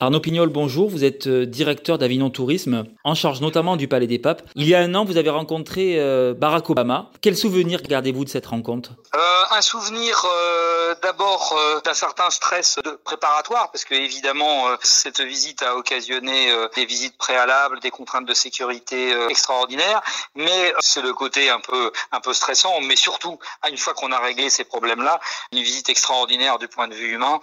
Arnaud Pignol, bonjour. Vous êtes euh, directeur d'Avignon Tourisme, en charge notamment du Palais des Papes. Il y a un an, vous avez rencontré euh, Barack Obama. Quel souvenir gardez-vous de cette rencontre? Euh, Un souvenir d'abord d'un certain stress préparatoire, parce que évidemment, cette visite a occasionné des visites préalables, des contraintes de sécurité extraordinaires. Mais c'est le côté un peu un peu stressant, mais surtout, une fois qu'on a réglé ces problèmes-là, une visite extraordinaire du point de vue humain,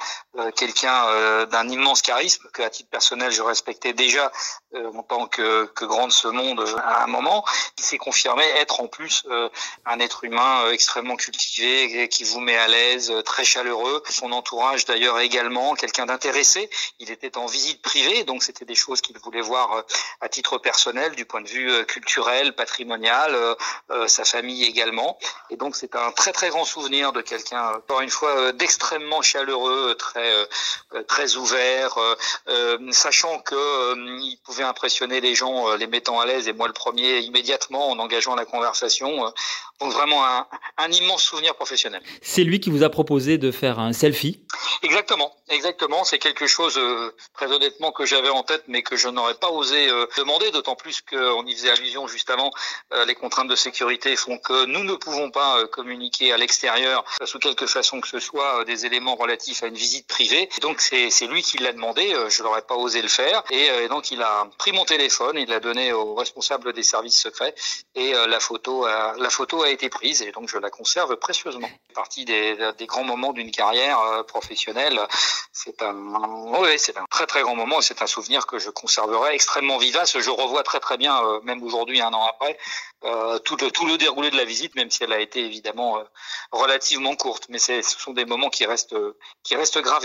quelqu'un d'un immense charisme que à titre personnel je respectais déjà euh, en tant que, que grand de ce monde euh, à un moment, il s'est confirmé être en plus euh, un être humain extrêmement cultivé, qui vous met à l'aise, très chaleureux. Son entourage d'ailleurs également, quelqu'un d'intéressé. Il était en visite privée, donc c'était des choses qu'il voulait voir à titre personnel, du point de vue culturel, patrimonial, sa famille également. Et donc c'est un très très grand souvenir de quelqu'un, encore une fois, d'extrêmement chaleureux, très très ouvert, euh, sachant que euh, il pouvait impressionner les gens, euh, les mettant à l'aise, et moi le premier, immédiatement en engageant la conversation. donc vraiment un, un immense souvenir professionnel. C'est lui qui vous a proposé de faire un selfie? Exactement, exactement. C'est quelque chose, très honnêtement, que j'avais en tête, mais que je n'aurais pas osé demander, d'autant plus qu'on y faisait allusion juste avant. les contraintes de sécurité font que nous ne pouvons pas communiquer à l'extérieur, sous quelque façon que ce soit, des éléments relatifs à une visite donc c'est lui qui l'a demandé je n'aurais pas osé le faire. Euh, et, donc il a pris mon téléphone, il l'a donné au responsable des services secrets et euh, la photo a, la photo a été prise et donc je la conserve précieusement. Partie des, des grands moments d'une carrière euh, professionnelle. C'est un, oui, c'est un très très grand moment et c'est un souvenir que je conserverai extrêmement vivace. Je revois très très bien, même aujourd'hui, un an après, tout, le, tout le déroulé de la visite, même si elle a été évidemment relativement courte. Mais ce sont des moments qui restent, qui restent gravés.